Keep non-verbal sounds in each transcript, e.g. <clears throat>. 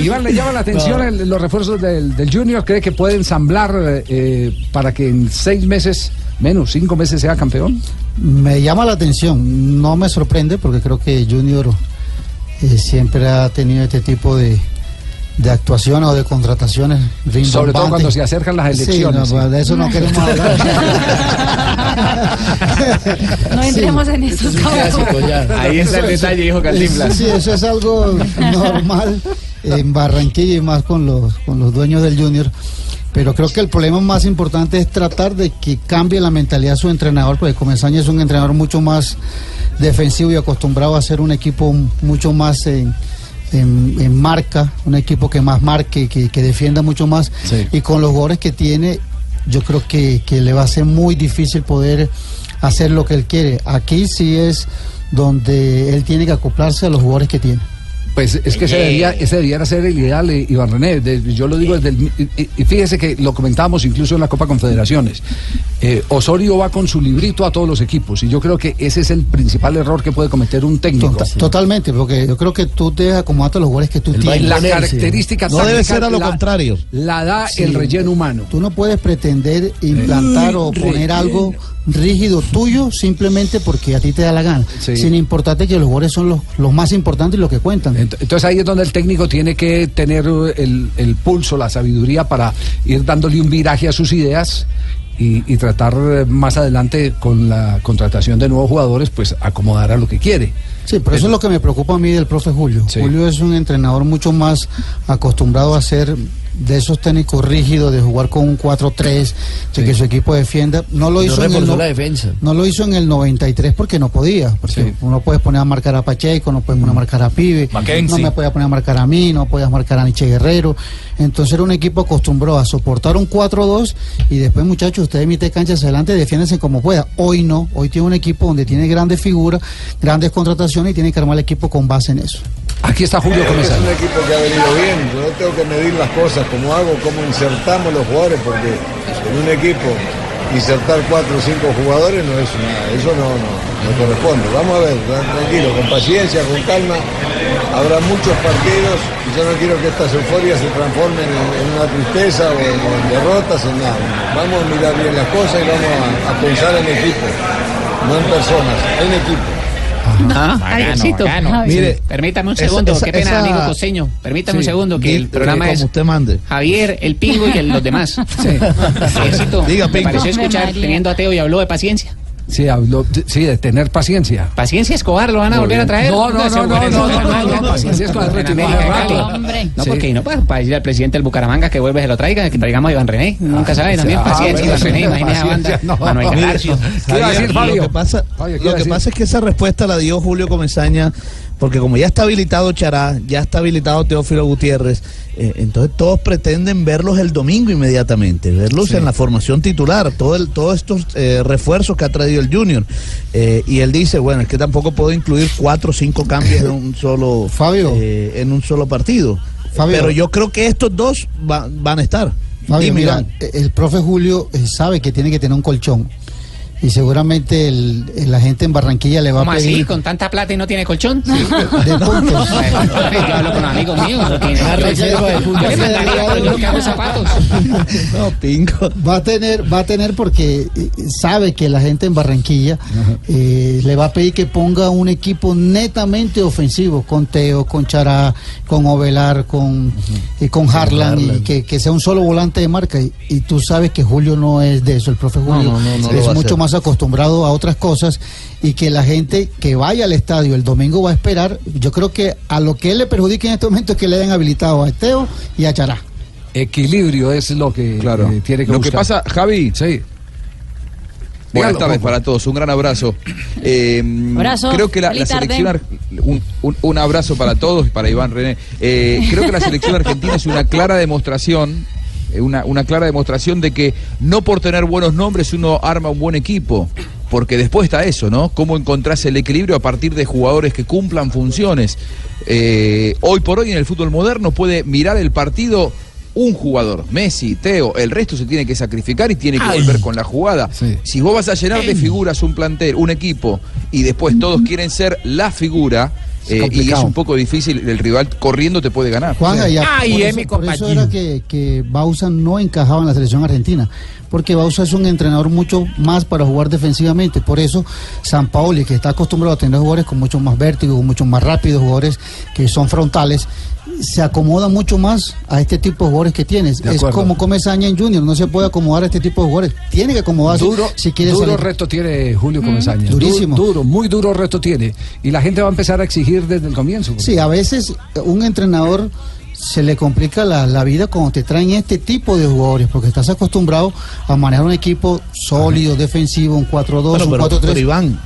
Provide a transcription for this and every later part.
Iván, le llama la atención el- los refuerzos del, del Junior. ¿Cree que puede ensamblar eh, para que en seis meses, menos cinco meses, sea campeón? Me llama la atención, no me sorprende porque creo que Junior eh, siempre ha tenido este tipo de, de actuaciones o de contrataciones Sobre todo cuando se acercan las Sí, elecciones. no, de eso no queremos hablar. <laughs> No entremos en esos campos. Ahí está el detalle, dijo Cantinflas. Sí, eso es algo normal en Barranquilla y más con los, con los dueños del Junior. Pero creo que el problema más importante es tratar de que cambie la mentalidad de su entrenador, porque Comesaña es un entrenador mucho más defensivo y acostumbrado a ser un equipo mucho más en, en- en marca, un equipo que más marque, que, que defienda mucho más. Sí. Y con los jugadores que tiene, yo creo que, que le va a ser muy difícil poder hacer lo que él quiere. Aquí sí es donde él tiene que acoplarse a los jugadores que tiene. Pues es que ese, debería, ese debiera ser el ideal, eh, Iván René. De- yo lo digo desde el. y- y- Y fíjese que lo comentábamos incluso en la Copa Confederaciones. Eh, Osorio va con su librito a todos los equipos y yo creo que ese es el principal error que puede cometer un técnico. Tota- Totalmente, porque yo creo que tú te acomodas a los jugadores que tú tienes. La característica No debe ser a lo la- contrario. La da Sí. el relleno humano. Tú no puedes pretender implantar o poner algo rígido tuyo simplemente porque a ti te da la gana. Sí. Sin importarte que los jugadores son los, los más importantes y los que cuentan. Ent- Entonces ahí es donde el técnico tiene que tener eh, el, el pulso, la sabiduría para ir dándole un viraje a sus ideas y, y tratar eh, más adelante con la contratación de nuevos jugadores, pues acomodar a lo que quiere. Sí, pero eso es lo que me preocupa a mí del profe Julio. Sí. Julio es un entrenador mucho más acostumbrado a ser de esos técnicos rígidos, de jugar con un 4-3, de Sí. que su equipo defienda. No lo No hizo en el la defensa. No lo hizo en el 93 porque no podía. Porque Sí. uno puede poner a marcar a Pacheco, no puede poner a marcar a Pibe, Mackenzie. no me puede poner a marcar a mí, no podías marcar a Nietzsche Guerrero. Entonces era un equipo acostumbrado a soportar un 4-2 y después, muchachos, ustedes meten cancha hacia adelante, defiéndense como pueda. Hoy no, hoy tiene un equipo donde tiene grandes figuras, grandes contrataciones y tiene que armar el equipo con base en eso. Aquí está Julio Es Comesaña. un equipo que ha venido bien. Yo no tengo que medir las cosas como hago, cómo insertamos los jugadores, porque en un equipo insertar cuatro o cinco jugadores no es una, eso no, no, no corresponde. Vamos a ver, tra- tranquilo, con paciencia, con calma. Habrá muchos partidos y yo no quiero que estas euforias se transformen en, en una tristeza o en, o en derrotas, en nada. Vamos a mirar bien las cosas y vamos a, a pensar en equipo, no en personas, en equipo. Ah, Javiercito. Mire, permítame un esa- segundo, esa- qué pena, esa- amigo costeño. Permítame un Sí, segundo, que di- el programa como es usted mande. Javier, el pingo y el- los demás. Javiercito, Diga, me Pingo. pareció Hombre, escuchar teniendo ateo y habló de paciencia. Sí, habló, sí, de tener paciencia. Paciencia Escobar, ¿lo van a volver a traer? No, no, no, no, no, no, Paciencia Escobar retiró rato. No, porque no, para, para decirle al presidente del Bucaramanga que vuelve se lo traiga, que traigamos a Iván René. Nunca sabe, también ah, paciencia, Iván René, imagínese banda. paciencia, no. Manuel Mire, Galarcio. ¿Qué iba a decir, Fabio? Lo que pasa, Fabio, ¿qué lo iba a pasa es que esa respuesta la dio Julio Comesaña, porque como ya está habilitado Chará, ya está habilitado Teófilo Gutiérrez, eh, entonces todos pretenden verlos el domingo inmediatamente, verlos en la formación titular, todo el, todos estos eh, refuerzos que ha traído el Junior. Eh, y él dice, bueno, es que tampoco puedo incluir cuatro o cinco cambios en un <laughs> solo, Fabio. en un solo partido. Fabio. Pero yo creo que estos dos va- van a estar. Fabio, Dime, mira, el profe Julio sabe que tiene que tener un colchón. Y seguramente el, la gente en Barranquilla le va ¿Cómo a así? pedir ¿Con tanta plata y no tiene colchón? <laughs> de puntos. Yo hablo con amigos míos. Una reserva de yo no cargo zapatos. <laughs> No, pingo. Va a tener, va a tener porque eh, sabe que la gente en Barranquilla eh, le va a pedir que ponga un equipo netamente ofensivo, con Teo, con Chará, con Ovelar, con, eh, con Harlan, y que, que sea un solo volante de marca. Y, y tú sabes que Julio no es de eso, el profe Julio no, no, es mucho hacer. Más acostumbrado a otras cosas y que la gente que vaya al estadio el domingo va a esperar. Yo creo que a lo que él le perjudica en este momento es que le hayan habilitado a Teo y a Chará. Equilibrio es lo que Claro. eh, tiene que Lo que pasa, Javi, Sí. Buenas tardes para todos, un gran abrazo. <clears throat> Eh, Abrazo. Creo que la, selección un, un- un abrazo para todos y para Iván René. Eh, creo que la selección argentina es una clara demostración, una, una clara demostración de que no por tener buenos nombres uno arma un buen equipo. Porque después está eso, ¿no? Cómo encontrás el equilibrio a partir de jugadores que cumplan funciones. Eh, hoy por hoy en el fútbol moderno puede mirar el partido un jugador, Messi, Teo, el resto se tiene que sacrificar y tiene que volver con la jugada. Si vos vas a llenar de figuras un plantel, un equipo, y después todos quieren ser la figura, Es eh, y es un poco difícil, el rival corriendo te puede ganar. Juan, Sí. ya, por, eso, por eso era que, que Bausa no encajaba en la selección argentina, porque Bausa es un entrenador mucho más para jugar defensivamente. Por eso, San Paoli, que está acostumbrado a tener jugadores con mucho más vértigo, con mucho más rápidos, jugadores que son frontales, se acomoda mucho más a este tipo de jugadores que tienes. De Es acuerdo. como Comesaña en Junior, no se puede acomodar a este tipo de jugadores. Tiene que acomodarse Duro, si quiere duro salir. reto tiene Julio Comesaña. Durísimo. Du- Duro, muy duro reto tiene. Y la gente va a empezar a exigir desde el comienzo. Sí, a veces un entrenador se le complica la, la vida cuando te traen este tipo de jugadores, porque estás acostumbrado a manejar un equipo sólido, defensivo, un 4-2, Bueno, un pero, 4-3. pero Iván,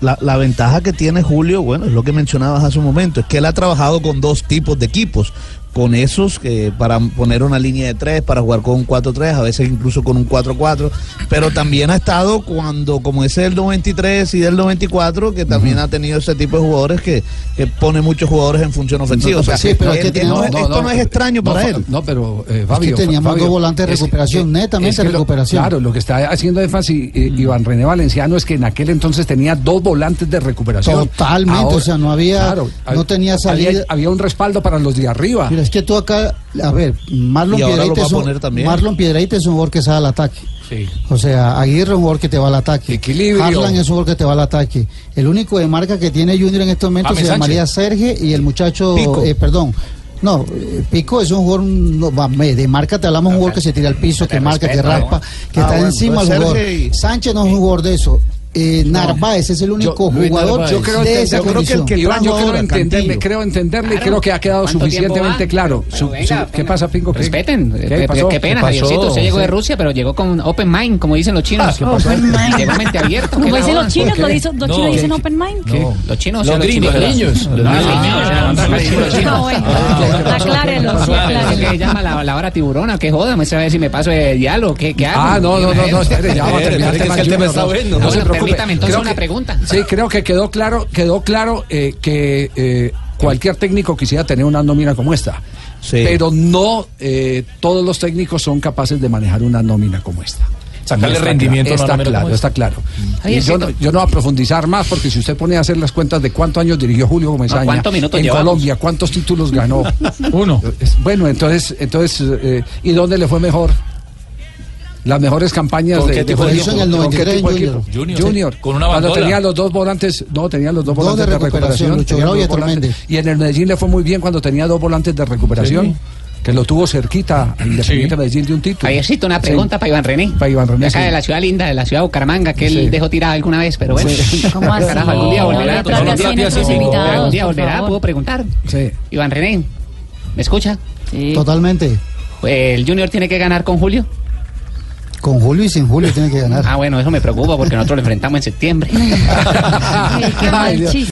la, la ventaja que tiene Julio, bueno, es lo que mencionabas hace un momento, es que él ha trabajado con dos tipos de equipos. Con esos, que para poner una línea de tres, para jugar con un 4-3, a veces incluso con un 4-4, pero también ha estado cuando, como ese del 93 y del 94, que también ha tenido ese tipo de jugadores que, que pone muchos jugadores en función ofensiva. o sea, sí, pero es que tenemos- no- esto no, es extraño no, para él. No, pero eh, Fabio, teníamos Fabio, dos volantes de es- recuperación, netamente es que lo- recuperación. claro, lo que está haciendo énfasis eh, Iván René Valenciano es que en aquel entonces tenía dos volantes de recuperación. Totalmente, o sea, no había- no tenía salida. Había, había un respaldo para los de arriba. Mira, es que tú acá, a ver, Marlon va es un. Marlon es jugador que sale al ataque. Sí. O sea, Aguirre es un jugador que te va al ataque. Equilibrio. Harlan es un jugador que te va al ataque. El único de marca que tiene Junior en estos momentos James se llamaría Serge y el muchacho, eh, perdón. No, eh, Pico es un jugador no, de marca, te hablamos de un jugador que se tira al piso, que marca, que raspa, que Ah, está bueno, encima del jugador. Sánchez no es un jugador de eso. Eh, Narváez es el único jugador yo creo, de ente- esa yo creo que, condición. el que Iván, yo creo ahora, entenderle, creo entenderle y creo que ha quedado ¿Cuánto tiempo suficientemente claro. Pero Su- venga, su- venga. ¿Qué pasa, Pingo? ¿Qué- Respeten. ¿Qué, Eh, pasó? Qué pena. Javiercito. Usted llegó de. Rusia, pero llegó con open mind, como dicen los chinos. Ah, ¿qué pasó? Open mind. Llegó mente abierta. Como ¿qué la dicen los chinos, lo dicen- los No. chinos dicen open mind. ¿Qué? Los chinos, Los gringos, los niños. Los Los niños. Ah, Los chinos. Ah. Ah, Aclárelo, sí, ¿Qué aclárelo. llama la, hora tiburona? ¿Qué joda? Me sabe si me paso de diálogo. ¿Qué, hago? Ah, no, no, no, no, espere, ya va a Espere, terminar espere, que es que el tema está bueno. No se Bueno, preocupe. Permítame entonces Creo una que- pregunta. Sí, creo que quedó claro, quedó claro eh, que eh, cualquier técnico quisiera tener una nómina como esta. Sí. Pero no eh, todos los técnicos son capaces de manejar una nómina como esta. Sacarle Está rendimiento claro, Está claro, está claro. Y yo, no, yo no voy a profundizar más porque si usted pone a hacer las cuentas de cuántos años dirigió Julio No, ¿cuántos minutos en llevamos? Colombia, cuántos títulos ganó. <laughs> Uno. Bueno, entonces, entonces eh, ¿y dónde le fue mejor? Las mejores campañas ¿Con de, qué de tipo de Julio. equipo? En el ¿Con qué 93 tipo de Junior. Junior. Junior. Con una Cuando bandola. tenía los dos volantes, no, tenía los dos Dos volantes de de recuperación, dos volantes. Y en el Medellín le fue muy bien cuando tenía dos volantes de recuperación. Que lo tuvo cerquita al Independiente Medellín de un título. Ahí existe una Sí. pregunta para Iván René. Para Iván René, De acá sí. de la ciudad linda, de la ciudad de Bucaramanga, que Sí. él dejó tirada alguna vez, pero bueno. <laughs> ¿Cómo así? Carajo, algún día No, volverá. no trate algún día- volverá, puedo preguntar. Sí. Iván René, ¿me escucha? Sí. Totalmente. ¿El Junior tiene que ganar con Julio? Con Julio y sin Julio tiene que ganar. Ah, bueno, eso me preocupa porque nosotros lo enfrentamos en septiembre. <laughs> Ay, qué mal Ay, Dios. chiste.